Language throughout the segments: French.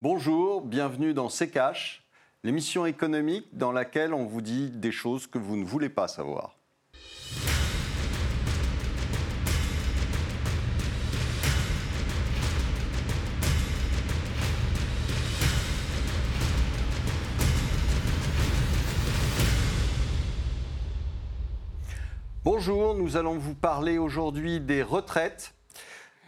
Bonjour, bienvenue dans C'est l'émission économique dans laquelle on vous dit des choses que vous ne voulez pas savoir. Bonjour, nous allons vous parler aujourd'hui des retraites,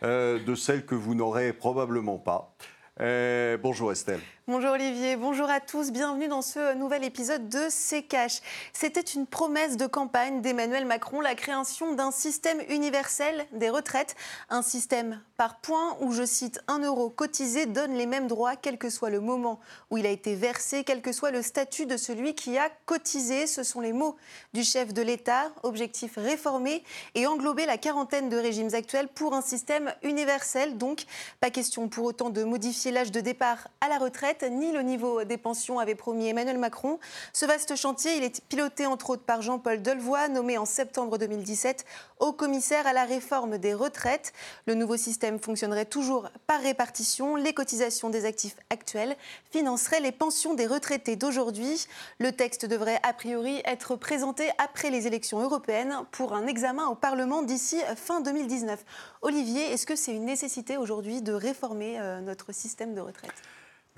euh, de celles que vous n'aurez probablement pas. Euh, bonjour Estelle. Bonjour Olivier, bonjour à tous, bienvenue dans ce nouvel épisode de C'est Cash. C'était une promesse de campagne d'Emmanuel Macron, la création d'un système universel des retraites, un système par points où, je cite, un euro cotisé donne les mêmes droits quel que soit le moment où il a été versé, quel que soit le statut de celui qui a cotisé. Ce sont les mots du chef de l'État, objectif réformer et englober la quarantaine de régimes actuels pour un système universel. Donc, pas question pour autant de modifier l'âge de départ à la retraite ni le niveau des pensions avait promis Emmanuel Macron. Ce vaste chantier, il est piloté entre autres par Jean-Paul Delevoye, nommé en septembre 2017 au commissaire à la réforme des retraites. Le nouveau système fonctionnerait toujours par répartition. Les cotisations des actifs actuels financeraient les pensions des retraités d'aujourd'hui. Le texte devrait a priori être présenté après les élections européennes pour un examen au Parlement d'ici fin 2019. Olivier, est-ce que c'est une nécessité aujourd'hui de réformer euh, notre système de retraite?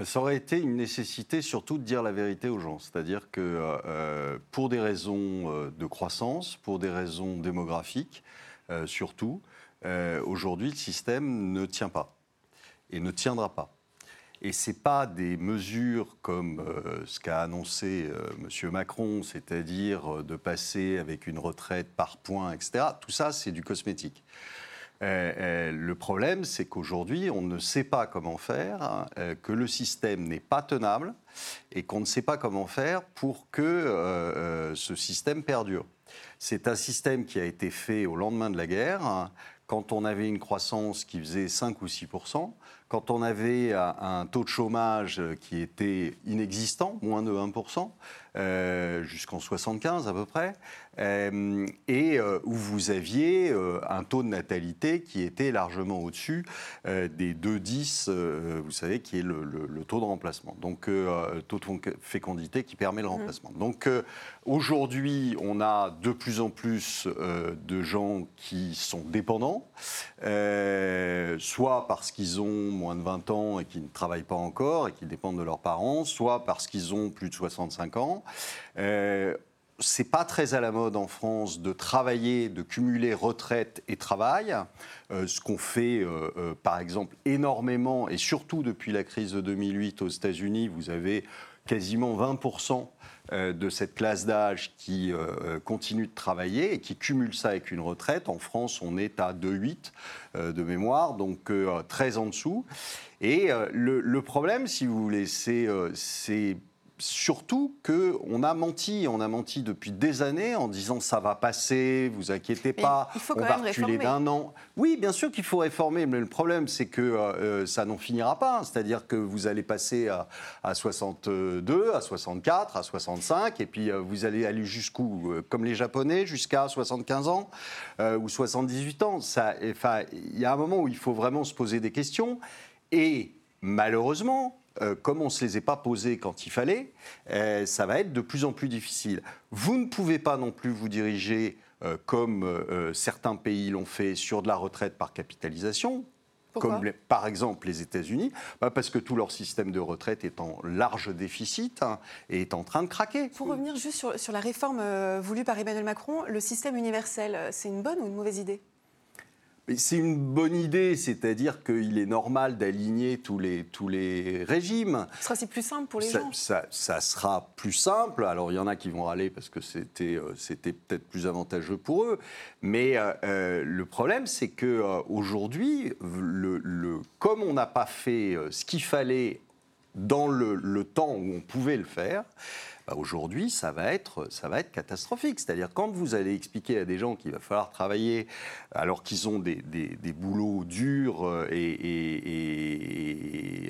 Ça aurait été une nécessité surtout de dire la vérité aux gens. C'est-à-dire que euh, euh, pour des raisons euh, de croissance, pour des raisons démographiques surtout, aujourd'hui le système ne tient pas et ne tiendra pas. Et ce n'est pas des mesures comme ce qu'a annoncé M. Macron, c'est-à-dire de passer avec une retraite par points, etc. Tout ça, c'est du cosmétique. Euh, euh, le problème, c'est qu'aujourd'hui, on ne sait pas comment faire, euh, que le système n'est pas tenable et qu'on ne sait pas comment faire pour que ce système perdure. C'est un système qui a été fait au lendemain de la guerre, quand on avait une croissance qui faisait 5 ou 6% quand on avait un taux de chômage qui était inexistant, moins de 1 jusqu'en 75 à peu près, euh, et euh, où vous aviez euh, un taux de natalité qui était largement au-dessus des 2,10, vous savez, qui est le, taux de remplacement. Donc, taux de fécondité qui permet le mmh. remplacement. Donc, aujourd'hui, on a de plus en plus de gens qui sont dépendants, soit parce qu'ils ont moins de 20 ans et qui ne travaillent pas encore et qui dépendent de leurs parents, soit parce qu'ils ont plus de 65 ans c'est pas très à la mode en France de travailler, de cumuler retraite et travail. Euh, ce qu'on fait, euh, euh, par exemple, énormément, et surtout depuis la crise de 2008 aux États-Unis, vous avez quasiment 20% de cette classe d'âge qui continue de travailler et qui cumule ça avec une retraite. En France, on est à 2,8 de mémoire, donc très en dessous. Et le, problème, si vous voulez, c'est surtout qu'on a menti. On a menti depuis des années en disant ça va passer, vous inquiétez pas, on va reculer d'un an. Oui, bien sûr qu'il faut réformer, mais le problème, c'est que euh, ça n'en finira pas. C'est-à-dire que vous allez passer à, 62, à 64, à 65, et puis euh, vous allez aller jusqu'où euh, Comme les Japonais, jusqu'à 75 ans ou 78 ans. Il y a un moment où il faut vraiment se poser des questions. Et malheureusement, euh, comme on ne se les est pas posées quand il fallait, euh, ça va être de plus en plus difficile. Vous ne pouvez pas non plus vous diriger euh, comme certains pays l'ont fait sur de la retraite par capitalisation. comme par exemple les États-Unis, bah, parce que tout leur système de retraite est en large déficit hein, et est en train de craquer. Pour revenir juste sur, sur la réforme voulue par Emmanuel Macron, le système universel, c'est une bonne ou une mauvaise idée? C'est une bonne idée, c'est-à-dire qu'il est normal d'aligner tous les, tous les régimes. Ce sera plus simple pour les gens. Ça, sera plus simple. Alors il y en a qui vont râler parce que c'était, euh, c'était peut-être plus avantageux pour eux. Mais euh, euh, le problème, c'est qu'aujourd'hui, le, le, comme on n'a pas fait ce qu'il fallait dans le, le temps où on pouvait le faire, bah, aujourd'hui, ça va être, catastrophique. C'est-à-dire quand vous allez expliquer à des gens qu'il va falloir travailler alors qu'ils ont des, des, boulots durs euh, et,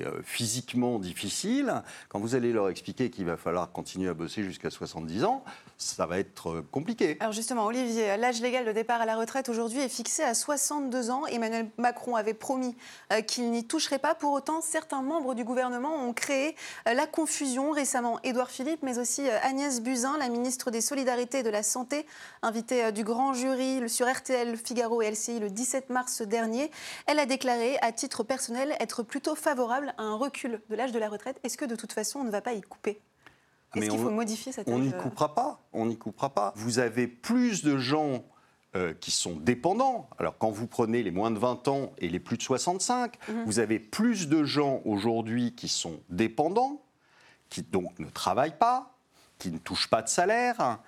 euh, physiquement difficiles, quand vous allez leur expliquer qu'il va falloir continuer à bosser jusqu'à 70 ans, ça va être euh, compliqué. Alors justement, Olivier, l'âge légal de départ à la retraite aujourd'hui est fixé à 62 ans. Emmanuel Macron avait promis qu'il n'y toucherait pas. Pour autant, certains membres du gouvernement ont créé la confusion récemment. Édouard Philippe, mais aussi Agnès Buzyn, la ministre des Solidarités et de la Santé, invitée du grand jury sur RTL, Figaro et LCI le 17 mars dernier. Elle a déclaré, à titre personnel, être plutôt favorable à un recul de l'âge de la retraite. Est-ce que de toute façon, on ne va pas y couper? Est-ce qu'il faut modifier cette On n'y coupera pas. On n'y coupera pas. Vous avez plus de gens euh, qui sont dépendants. Alors quand vous prenez les moins de 20 ans et les plus de 65, mhm. vous avez plus de gens aujourd'hui qui sont dépendants, qui donc ne travaillent pas, qui ne touchent pas de salaire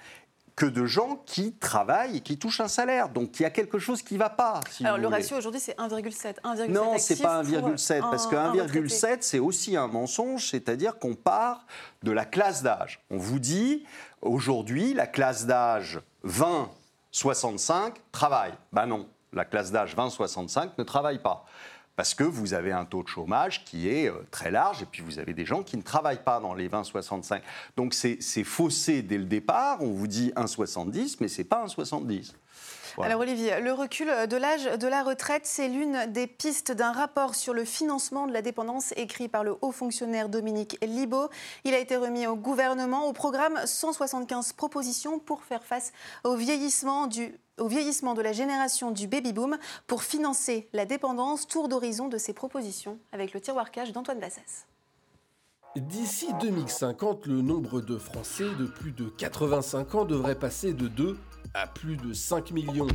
que de gens qui travaillent et qui touchent un salaire. Donc il y a quelque chose qui ne va pas. Alors le ratio aujourd'hui c'est 1,7. Non, c'est pas 1,7 parce que 1,7 c'est aussi un mensonge, c'est-à-dire qu'on part de la classe d'âge. On vous dit aujourd'hui la classe d'âge 20-65 travaille. Ben non, la classe d'âge 20-65 ne travaille pas parce que vous avez un taux de chômage qui est euh, très large, et puis vous avez des gens qui ne travaillent pas dans les 20-65. Donc c'est faussé dès le départ, on vous dit 1,70, mais ce n'est pas 1,70. Alors Olivier, le recul de l'âge de la retraite, c'est l'une des pistes d'un rapport sur le financement de la dépendance écrit par le haut fonctionnaire Dominique Libaud. Il a été remis au gouvernement au programme 175 propositions pour faire face au vieillissement du au vieillissement de la génération du baby-boom pour financer la dépendance. Tour d'horizon de ces propositions avec le tiroir cash d'Antoine Bassès. D'ici 2050, le nombre de Français de plus de 85 ans devrait passer de 2 à plus de 5 millions.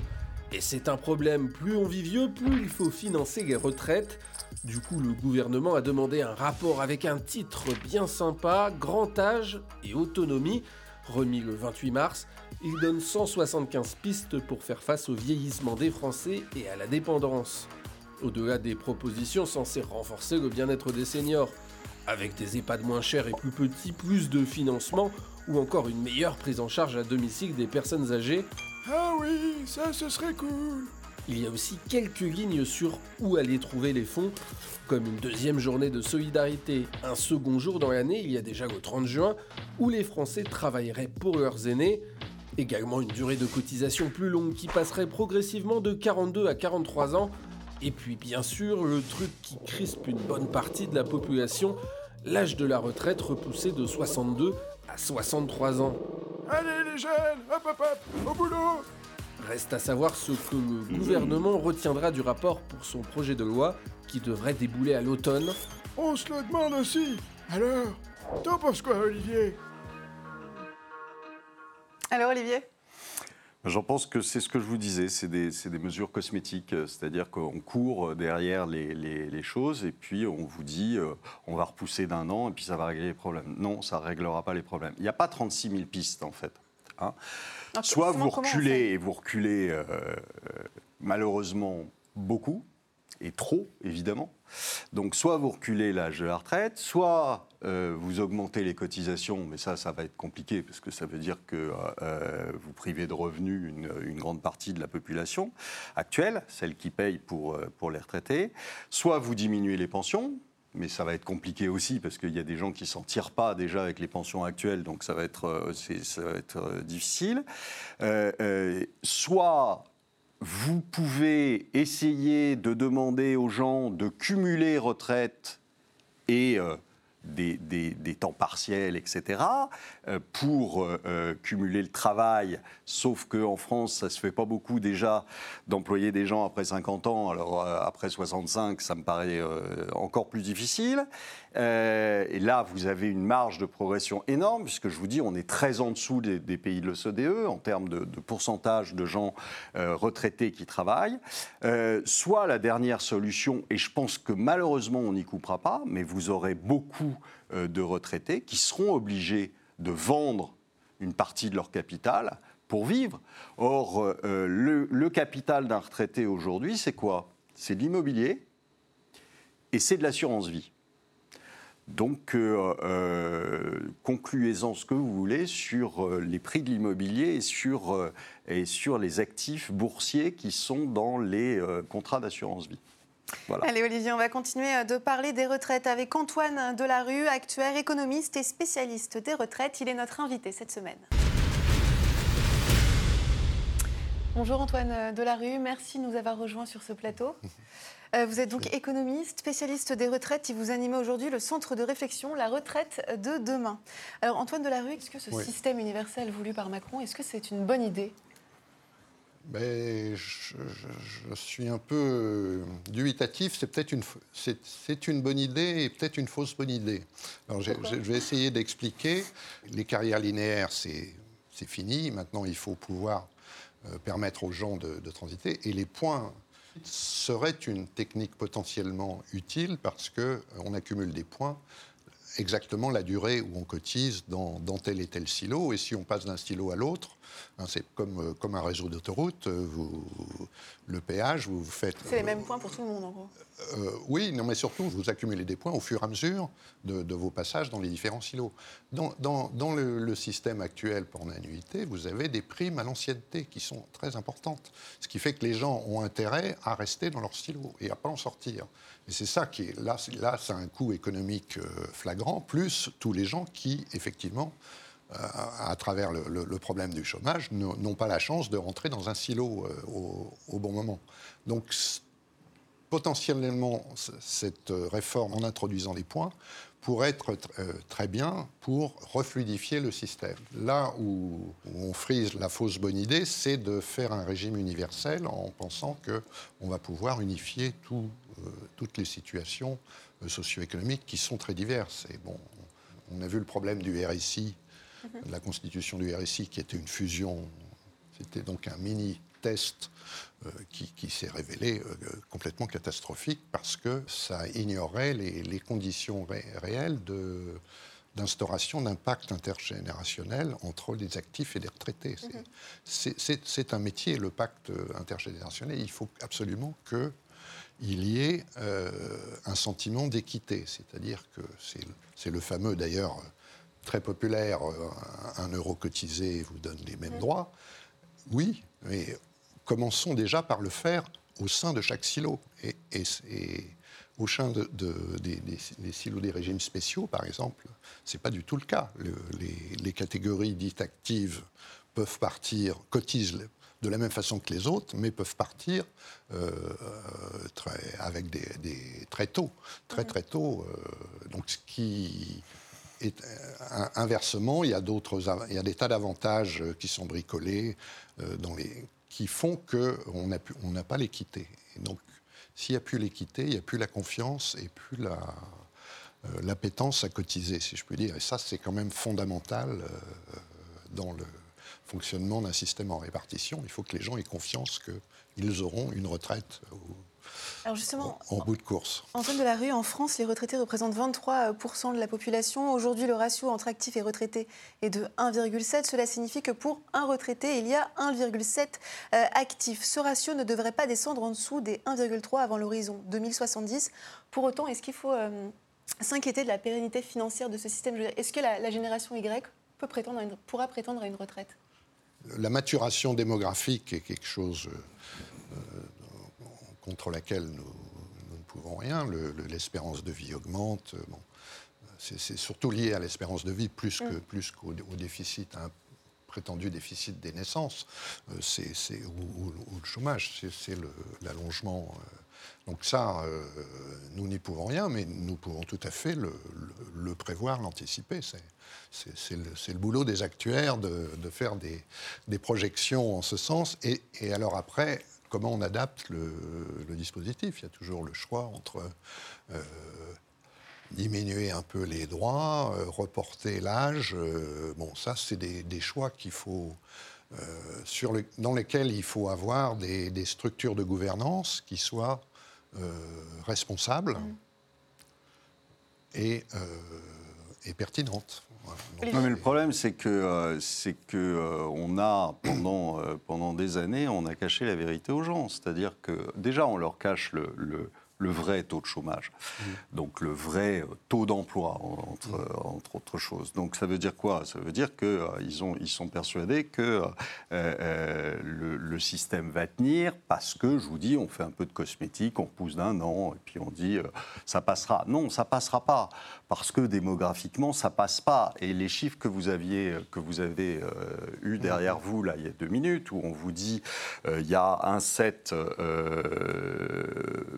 Et c'est un problème, plus on vit vieux, plus il faut financer les retraites. Du coup, le gouvernement a demandé un rapport avec un titre bien sympa, Grand âge et autonomie, remis le 28 mars. Il donne 175 pistes pour faire face au vieillissement des Français et à la dépendance. Au-delà des propositions censées renforcer le bien-être des seniors, avec des EHPAD moins chers et plus petits, plus de financement ou encore une meilleure prise en charge à domicile des personnes âgées. Ah oui, ça ce serait cool. Il y a aussi quelques lignes sur où aller trouver les fonds, comme une deuxième journée de solidarité, un second jour dans l'année, il y a déjà le 30 juin, où les Français travailleraient pour leurs aînés, également une durée de cotisation plus longue qui passerait progressivement de 42 à 43 ans, et puis bien sûr le truc qui crispe une bonne partie de la population, l'âge de la retraite repoussé de 62 à 63 ans. Allez les jeunes, hop hop hop, au boulot Reste à savoir ce que le gouvernement retiendra du rapport pour son projet de loi qui devrait débouler à l'automne. On se le demande aussi. Alors, t'en penses quoi Olivier? Alors Olivier? J'en pense que c'est ce que je vous disais, c'est des, mesures cosmétiques, euh, c'est-à-dire qu'on court derrière les, choses et puis on vous dit euh, on va repousser d'un an et puis ça va régler les problèmes. Non, ça ne réglera pas les problèmes. Il n'y a pas 36 000 pistes en fait. Hein. Soit vous reculez et vous reculez euh, malheureusement beaucoup et trop évidemment. Donc soit vous reculez l'âge de la retraite, soit euh, vous augmentez les cotisations, mais ça, ça va être compliqué parce que ça veut dire que euh, vous privez de revenus une, grande partie de la population actuelle, celle qui paye pour, euh, pour les retraités. Soit vous diminuez les pensions, mais ça va être compliqué aussi parce qu'il y a des gens qui s'en tirent pas déjà avec les pensions actuelles, donc ça va être, ça va être difficile. soit vous pouvez essayer de demander aux gens de cumuler retraite et des, temps partiels, etc., euh, pour euh, euh, cumuler le travail, sauf qu'en France, ça ne se fait pas beaucoup déjà d'employer des gens après 50 ans, alors après 65, ça me paraît encore plus difficile. Et là, vous avez une marge de progression énorme, puisque je vous dis, on est très en dessous des, pays de l'OCDE en termes de, pourcentage de gens retraités qui travaillent. soit la dernière solution, et je pense que malheureusement, on n'y coupera pas, mais vous aurez beaucoup euh, de retraités qui seront obligés de vendre une partie de leur capital pour vivre. Or, euh, le, capital d'un retraité aujourd'hui, c'est quoi? C'est de l'immobilier et c'est de l'assurance vie. Donc, euh, euh, concluez-en ce que vous voulez sur euh, les prix de l'immobilier et sur, euh, et sur les actifs boursiers qui sont dans les contrats d'assurance vie. Voilà. Allez Olivier, on va continuer de parler des retraites avec Antoine Delarue, actuaire, économiste et spécialiste des retraites. Il est notre invité cette semaine. Bonjour Antoine Delarue, merci de nous avoir rejoints sur ce plateau. Euh, Vous êtes donc économiste, spécialiste des retraites et vous animez aujourd'hui le centre de réflexion La retraite de demain. Alors Antoine Delarue, est-ce que ce Oui. système universel voulu par Macron, est-ce que c'est une bonne idée? Ben, je, je- je suis un peu euh, dubitatif. C'est peut-être une, c'est, une bonne idée et peut-être une fausse bonne idée. Alors, je vais essayer d'expliquer. Les carrières linéaires, c'est, c'est fini. Maintenant, il faut pouvoir euh, permettre aux gens de, de transiter. Et les points seraient une technique potentiellement utile parce que euh, accumule des points exactement la durée où on cotise dans, tel et tel silo. Et si on passe d'un silo à l'autre, c'est comme, euh, comme un réseau d'autoroute, euh, vous, le péage, vous, faites... C'est les mêmes points pour tout le monde en gros. Euh, oui, non, mais surtout, vous accumulez des points au fur et à mesure de, de vos passages dans les différents silos. Dans, dans- dans le, le système actuel pour annuité, vous avez des primes à l'ancienneté qui sont très importantes. Ce qui fait que les gens ont intérêt à rester dans leur silo et à pas en sortir. Et c'est ça qui est là, là, c'est un coût économique flagrant, plus tous les gens qui, effectivement, à travers le, problème du chômage, n'ont pas la chance de rentrer dans un silo euh, au, bon moment. Donc, potentiellement, cette euh, réforme en introduisant les points pourrait être euh, très bien pour refluidifier le système. Là où, on frise la fausse bonne idée, c'est de faire un régime universel en pensant qu'on va pouvoir unifier tout, euh, toutes les situations euh, socio-économiques qui sont très diverses. Et bon, on a vu le problème du RSI, de la constitution du RSI, qui était une fusion, c'était donc un mini-test euh, qui, qui s'est révélé euh, complètement catastrophique parce que ça ignorait les, les conditions ré- réelles de d'instauration d'un pacte intergénérationnel entre les actifs et les retraités. C'est- c'est un métier, le pacte intergénérationnel. Il faut absolument que il y ait euh, un sentiment d'équité. C'est-à-dire que c'est le- fameux, d'ailleurs, euh, très populaire, euh, un, un euro cotisé vous donne les mêmes droits. Oui, mais commençons déjà par le faire au sein de chaque silo. Et, et- et au sein de, de- des, des- des silos des régimes spéciaux, par exemple, ce n'est pas du tout le cas. Le- les, les catégories dites actives peuvent partir, cotisent de la même façon que les autres, mais peuvent partir euh, très, avec des, des- très tôt, très très tôt. euh, donc ce qui est euh, inversement, il y a d'autres, il y a des tas d'avantages euh, qui sont bricolés euh, qui font que on n'a pas l'équité. Et donc, s'il n'y a plus l'équité, il n'y a plus la confiance et plus la l'appétence à cotiser, si je puis dire. Et ça, c'est quand même fondamental dans le fonctionnement d'un système en répartition. Il faut que les gens aient confiance qu'ils auront une retraite Alors justement, en bout de course. Antoine Delarue, en France, les retraités représentent 23% de la population. Aujourd'hui, le ratio entre actifs et retraités est de 1,7. Cela signifie que pour un retraité, il y a 1,7 euh, actifs. Ce ratio ne devrait pas descendre en dessous des 1,3 avant l'horizon 2070. Pour autant, est-ce qu'il faut euh, s'inquiéter de la pérennité financière de ce système? Est-ce que la, la génération Y peut prétendre une- pourra prétendre à une retraite? La maturation démographique est quelque chose euh, contre laquelle nous, nous ne pouvons rien. Le- le- L'espérance de vie augmente. euh, Bon. C'est surtout lié à l'espérance de vie plus plus qu'au au déficit, un prétendu déficit des naissances, euh, c'est ou, ou- ou le chômage, c'est- l'allongement. euh. Donc ça, euh, nous n'y pouvons rien, mais nous pouvons tout à fait le, le- le prévoir, l'anticiper. C'est- le, boulot des actuaires de, de faire des, des projections en ce sens. Et, et alors après, comment on adapte le, le dispositif Il y a toujours le choix entre euh, diminuer un peu les droits, euh, reporter l'âge. euh, bon, ça, c'est des, des choix qu'il faut, sur le- dans lesquels il faut avoir des, des structures de gouvernance qui soient responsables et, euh, et pertinentes. Voilà. Donc, Non, mais le problème, c'est que, euh, c'est que euh, on a pendant, euh, pendant des années, on a caché la vérité aux gens. C'est-à-dire que déjà, on leur cache le, le- le vrai taux de chômage. Mmh. Donc le vrai taux d'emploi, entre, mmh. entre, autres choses. Donc ça veut dire quoi? Ça veut dire qu'ils euh, ils sont persuadés que euh, euh, le, système va tenir parce que, je vous dis, on fait un peu de cosmétique, on repousse d'un an et puis on dit ça passera. Non, ça passera pas parce que démographiquement, ça passe pas. Et les chiffres que vous, aviez, que vous avez eu derrière mmh. vous, là, il y a deux minutes, où on vous dit il y a un set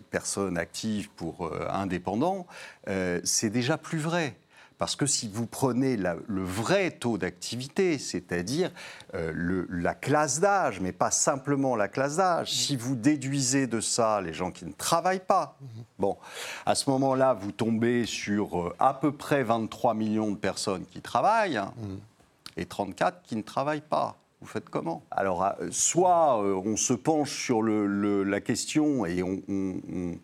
personnes actives pour euh, indépendants, euh, c'est déjà plus vrai. Parce que si vous prenez le vrai taux d'activité, c'est-à-dire euh, la classe d'âge, mais pas simplement la classe d'âge, mmh. si vous déduisez de ça les gens qui ne travaillent pas, mmh. bon, à ce moment-là, vous tombez sur à peu près 23 millions de personnes qui travaillent mmh. et 34 qui ne travaillent pas. Vous faites comment? Alors, euh, soit on se penche sur le, la question et on, on,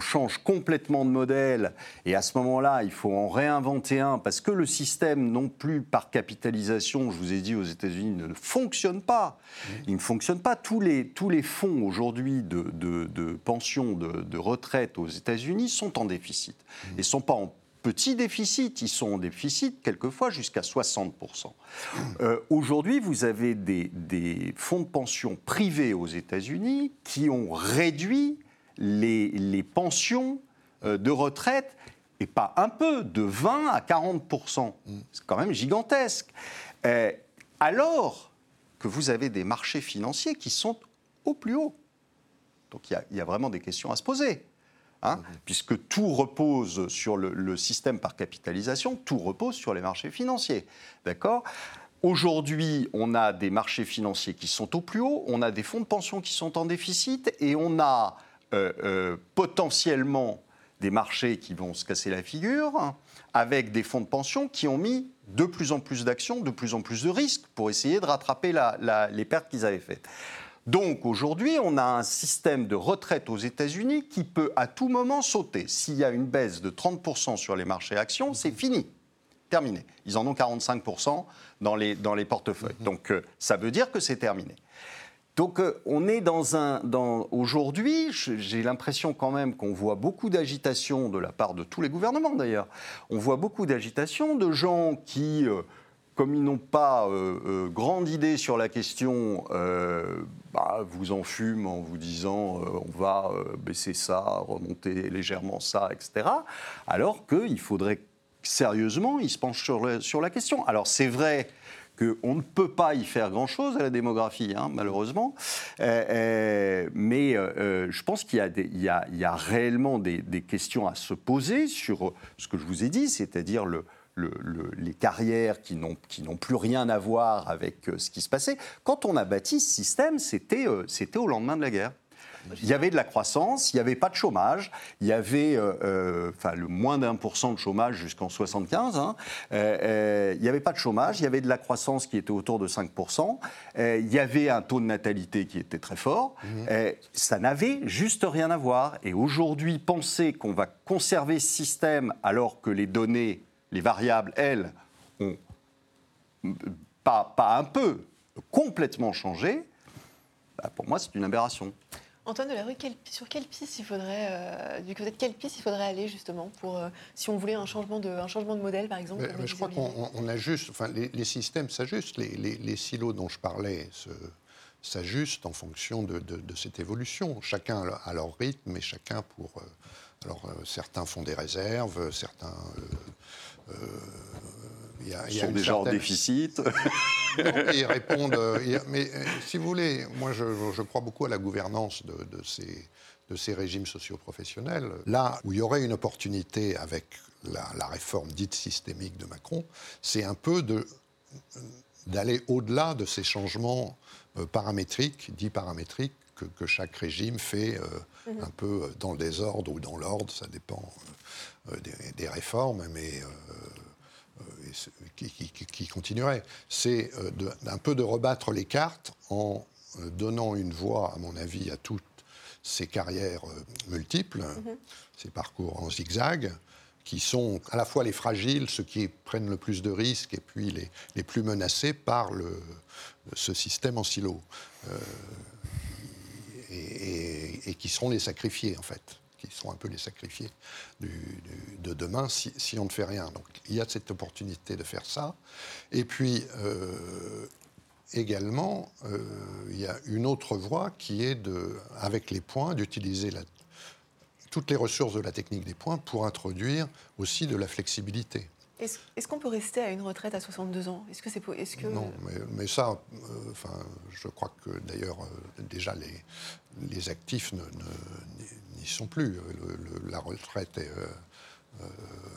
change complètement de modèle, et à ce moment-là, il faut en réinventer un, parce que le système, non plus par capitalisation, je vous ai dit aux États-Unis, ne fonctionne pas. Il ne fonctionne pas. Tous les, tous les fonds aujourd'hui de, de, de pension, de, de, retraite aux États-Unis sont en déficit. Et ne sont pas en petits déficits. Ils sont en déficit quelquefois jusqu'à 60%. Euh, aujourd'hui, vous avez des, fonds de pension privés aux États-Unis qui ont réduit les, pensions euh, de retraite, et pas un peu, de 20 à 40%. C'est quand même gigantesque. Euh, alors que vous avez des marchés financiers qui sont au plus haut. Donc il y, a vraiment des questions à se poser. Hein, puisque tout repose sur le, système par capitalisation, tout repose sur les marchés financiers. D'accord? Aujourd'hui, on a des marchés financiers qui sont au plus haut, on a des fonds de pension qui sont en déficit et on a potentiellement des marchés qui vont se casser la figure hein, avec des fonds de pension qui ont mis de plus en plus d'actions, de plus en plus de risques pour essayer de rattraper les pertes qu'ils avaient faites. Donc aujourd'hui, on a un système de retraite aux États-Unis qui peut à tout moment sauter. S'il y a une baisse de 30% sur les marchés actions, c'est fini. Terminé. Ils en ont 45% dans les, dans les portefeuilles. Mhm. Donc euh, ça veut dire que c'est terminé. Donc euh, on est dans un... Aujourd'hui, j'ai l'impression quand même qu'on voit beaucoup d'agitation de la part de tous les gouvernements d'ailleurs. On voit beaucoup d'agitation de gens qui... Euh, comme ils n'ont pas euh, grande idée sur la question, bah, vous en fument en vous disant on va baisser ça, remonter légèrement ça, etc. Alors qu'il faudrait sérieusement, ils se penchent sur la question. Alors c'est vrai qu'on ne peut pas y faire grand-chose à la démographie, hein, malheureusement. mais je pense qu'il y, a réellement des, questions à se poser sur ce que je vous ai dit, c'est-à-dire le, les carrières qui n'ont plus rien à voir avec euh, ce qui se passait. Quand on a bâti ce système, c'était euh, au lendemain de la guerre. Il y avait de la croissance, il n'y avait pas de chômage, il y avait euh, enfin, le moins d'un pour cent de chômage jusqu'en 75. Hein. il n'y avait pas de chômage, il y avait de la croissance qui était autour de 5%, il y avait un taux de natalité qui était très fort. Mmh. ça n'avait juste rien à voir. Et aujourd'hui, penser qu'on va conserver ce système alors que les données les variables, elles, ont pas, pas un peu, complètement changé, bah, pour moi, c'est une aberration. Antoine Delarue, sur quelle piste il faudrait, euh, du côté de quelle piste il faudrait aller justement pour, euh, si on voulait un changement de, un changement de modèle, par exemple Je crois qu'on ajuste, enfin, les, systèmes s'ajustent, les, silos dont je parlais s'ajustent en fonction de, cette évolution. Chacun à leur rythme et chacun pour. Euh, alors, certains font des réserves, certains il euh, y a, sont déjà en déficit. ils répondent. Euh, mais euh, si vous voulez, moi je, crois beaucoup à la gouvernance de, ces, de ces régimes socioprofessionnels. Là où il y aurait une opportunité avec la, réforme dite systémique de Macron, c'est un peu de d'aller au-delà de ces changements paramétriques, dits paramétriques, que, chaque régime fait mhm. un peu dans le désordre ou dans l'ordre, ça dépend euh, des, réformes, mais euh, euh, qui, qui, continuerait. C'est un peu de rebattre les cartes en donnant une voix, à mon avis, à toutes ces carrières multiples, mhm. ces parcours en zigzag, qui sont à la fois les fragiles, ceux qui prennent le plus de risques, et puis les, les plus menacés par le, ce système en silo. et, et, qui seront les sacrifiés, en fait. Qui sont un peu les sacrifiés de demain si, on ne fait rien. Donc il y a cette opportunité de faire ça. Et puis euh, également, euh, il y a une autre voie qui est, de, avec les points, d'utiliser toutes les ressources de la technique des points pour introduire aussi de la flexibilité. Est-ce qu'on peut rester à une retraite à 62 ans? Est-ce que c'est est que non mais, ça, euh, enfin, je crois que d'ailleurs euh, déjà les, les actifs sont plus. la retraite euh,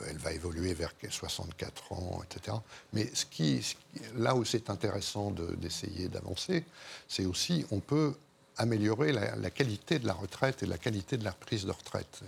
elle va évoluer vers 64 ans, etc. Mais ce qui, là où c'est intéressant d'essayer d'avancer, c'est aussi on peut améliorer la, la, qualité de la retraite et la qualité de la prise de retraite.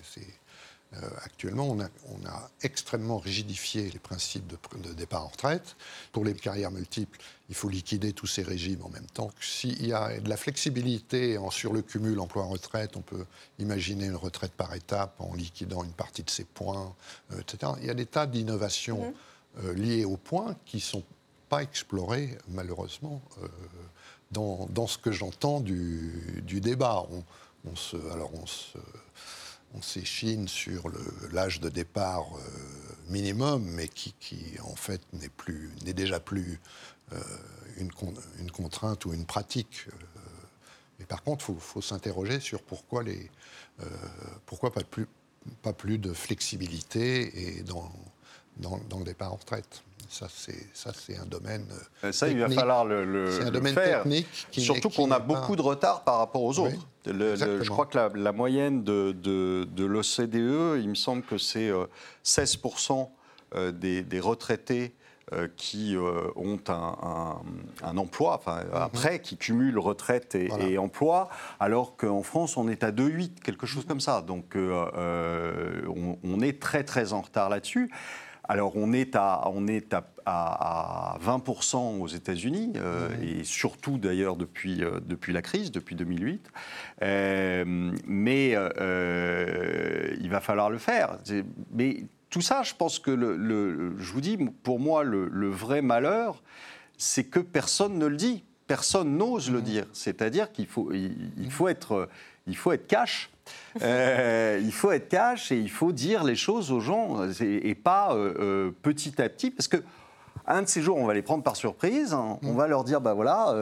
Euh, actuellement, on a, extrêmement rigidifié les principes de, départ en retraite. Pour les carrières multiples, il faut liquider tous ces régimes en même temps. S'il y a de la flexibilité sur le cumul emploi-retraite, on peut imaginer une retraite par étape en liquidant une partie de ses points, euh, etc. Il y a des tas d'innovations mmh. euh, liées aux points qui ne sont pas explorées, malheureusement, dans, ce que j'entends du, débat. On, se, alors on se on s'échine sur l'âge de départ euh, minimum, mais qui, en fait n'est déjà plus euh, une, contrainte ou une pratique. Euh. mais par contre, il faut, s'interroger sur pourquoi pas plus de flexibilité dans le départ en retraite. Ça, c'est un domaine. Euh, ça, il va falloir le, le, un domaine faire. technique. Surtout qu'on a beaucoup de retard par rapport aux autres. je crois que la, moyenne de, de, l'OCDE, il me semble que c'est 16% euh, euh, des, retraités qui ont un, emploi, enfin, mhm. après, qui cumulent retraite et, emploi, alors qu'en France, on est à 2,8, quelque chose comme ça. Donc, on, on, est très, très en retard là-dessus. Alors on est à, on est à, 20% aux États-Unis, euh, et surtout d'ailleurs depuis, euh, depuis la crise, depuis 2008. Euh, mais il va falloir le faire. Mais tout ça, je pense que, le, je vous dis, pour moi, le, vrai malheur, c'est que personne ne le dit. Personne n'ose le dire. C'est-à-dire qu'il faut, il, faut être, il faut être cash euh, il faut être cash et il faut dire les choses aux gens et, pas euh, euh, petit à petit, parce que un de ces jours, on va les prendre par surprise, hein. on mm. va leur dire, bah voilà,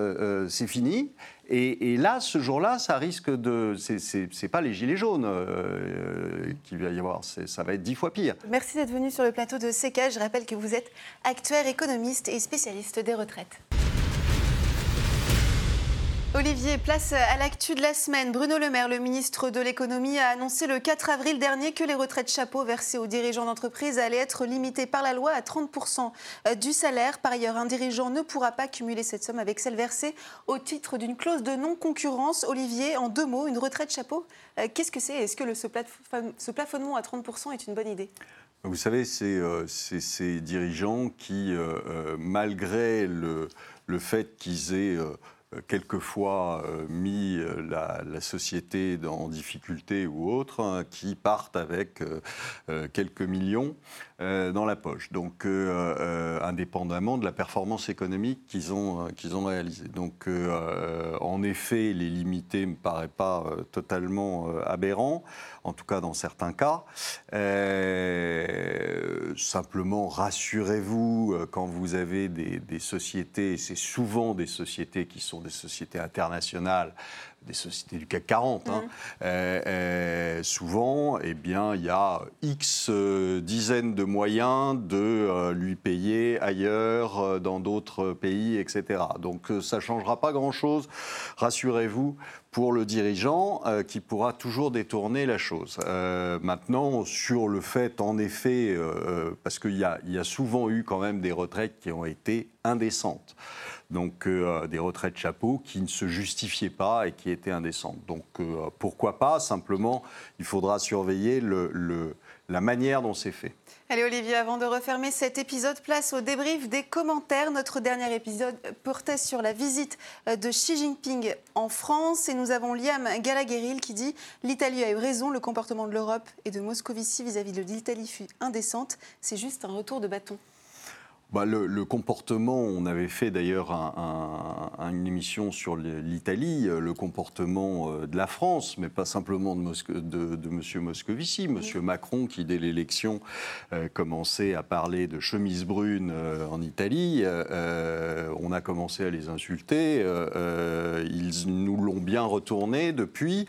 c'est fini. Et, là, ce jour-là, ça risque de. C'est pas les gilets jaunes qu'il va y avoir, ça va être dix fois pire. Merci d'être venu sur le plateau de CK. Je rappelle que vous êtes actuaire économiste et spécialiste des retraites. Olivier, place à l'actu de la semaine. Bruno Le Maire, le ministre de l'économie, a annoncé le 4 avril dernier que les retraites chapeaux versées aux dirigeants d'entreprise allaient être limitées par la loi à 30% du salaire. Par ailleurs, un dirigeant ne pourra pas cumuler cette somme avec celle versée au titre d'une clause de non-concurrence. Olivier, en deux mots, une retraite chapeau, euh, qu'est-ce que c'est? Est-ce que ce plafonnement à 30% est une bonne idée? Vous savez, c'est euh, ces dirigeants qui, euh, malgré le, fait qu'ils aient euh, quelquefois euh, mis euh, la, société en difficulté ou autre, hein, qui partent avec quelques millions dans la poche. Donc, indépendamment de la performance économique qu'ils ont, qu'ils ont réalisée. Donc, en effet, les limiter ne me paraît pas totalement aberrant, en tout cas dans certains cas. simplement, rassurez-vous, quand vous avez des, des sociétés, c'est souvent des sociétés qui sont des sociétés internationales, des sociétés du CAC 40, hein, mhm. euh, euh, souvent, eh bien, il y a X euh, dizaines de moyens de lui payer ailleurs, dans d'autres pays, etc. Donc ça ne changera pas grand-chose, rassurez-vous, pour le dirigeant qui pourra toujours détourner la chose. maintenant, sur le fait, en effet, parce qu'il y, a souvent eu quand même des retraites qui ont été indécentes donc euh, des retraites chapeau qui ne se justifiaient pas et qui étaient indécentes. Donc euh, pourquoi pas? Simplement, il faudra surveiller la manière dont c'est fait. Allez Olivier, avant de refermer cet épisode, place au débrief des commentaires. Notre dernier épisode portait sur la visite euh, de Xi Jinping en France et nous avons Liam Galagueril qui dit l'Italie a eu raison, le comportement de l'Europe et de Moscovici vis-à-vis -vis de l'Italie fut indécente, c'est juste un retour de bâton. Bah, le, comportement, on avait fait d'ailleurs une émission sur l'Italie, euh, le comportement euh, de la France, mais pas simplement de, de, M. Moscovici, M. Macron qui, dès l'élection, euh, commençait à parler de chemise brune en Italie. on a commencé à les insulter. ils nous l'ont bien retourné depuis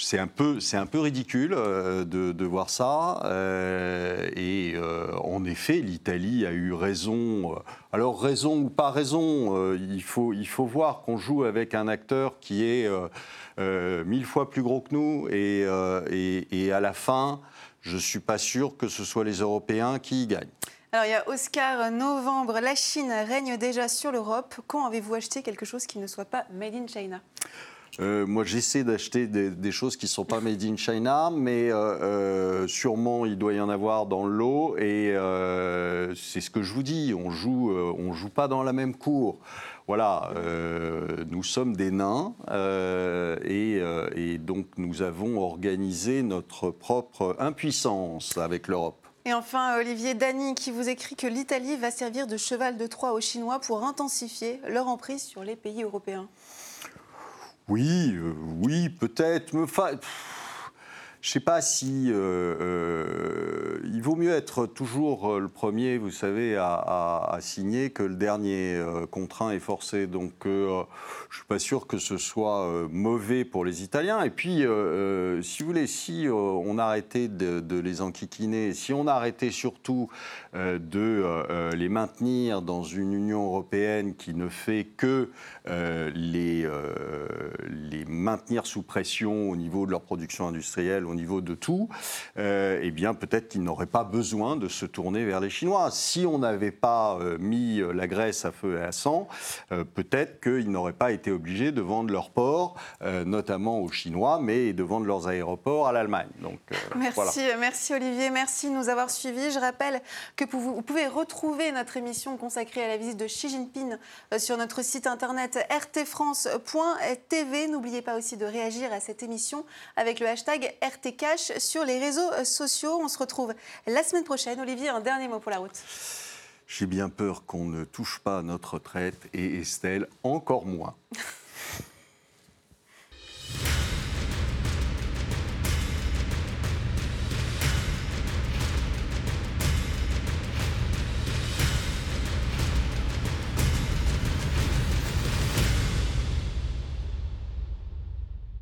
c'est un peu, un peu ridicule euh, de, voir ça. Euh, et euh, en effet, l'Italie a eu raison. Alors raison ou pas raison, il faut, il faut voir qu'on joue avec un acteur qui est mille fois plus gros que nous. Et, et, à la fin, je suis pas sûr que ce soit les Européens qui y gagnent. Alors il y a Oscar novembre, la Chine règne déjà sur l'Europe. Quand avez-vous acheté quelque chose qui ne soit pas made in China? Euh, moi, j'essaie d'acheter des, choses qui ne sont pas made in China, mais euh, euh, sûrement il doit y en avoir dans le lot. Et c'est ce que je vous dis, on joue, on joue pas dans la même cour. Voilà, nous sommes des nains et, et, donc nous avons organisé notre propre impuissance avec l'Europe. Et enfin, Olivier Dany qui vous écrit que l'Italie va servir de cheval de Troie aux Chinois pour intensifier leur emprise sur les pays européens. Oui, euh, oui, peut-être. Me je ne sais pas si euh, euh, il vaut mieux être toujours le premier, vous savez, à, signer que le dernier contraint et forcé. Donc, je ne suis pas sûr que ce soit mauvais pour les Italiens. Et puis, si vous voulez, si on arrêtait de, les enquiquiner, si on arrêtait surtout de les maintenir dans une Union européenne qui ne fait que les maintenir sous pression au niveau de leur production industrielle, au niveau de tout, euh, eh bien peut-être qu'ils n'auraient pas besoin de se tourner vers les Chinois. Si on n'avait pas euh, mis euh, la Grèce à feu et à sang, peut-être qu'ils n'auraient pas été obligés de vendre leurs ports, notamment aux Chinois, mais de vendre leurs aéroports à l'Allemagne. Donc, merci, merci Olivier, merci de nous avoir suivis. Je rappelle que vous pouvez retrouver notre émission consacrée à la visite de Xi Jinping sur notre site internet rtfrance.tv. N'oubliez pas aussi de réagir à cette émission avec le hashtag RT Cash sur les réseaux sociaux. On se retrouve la semaine prochaine. Olivier, un dernier mot pour la route. J'ai bien peur qu'on ne touche pas notre retraite et Estelle encore moins.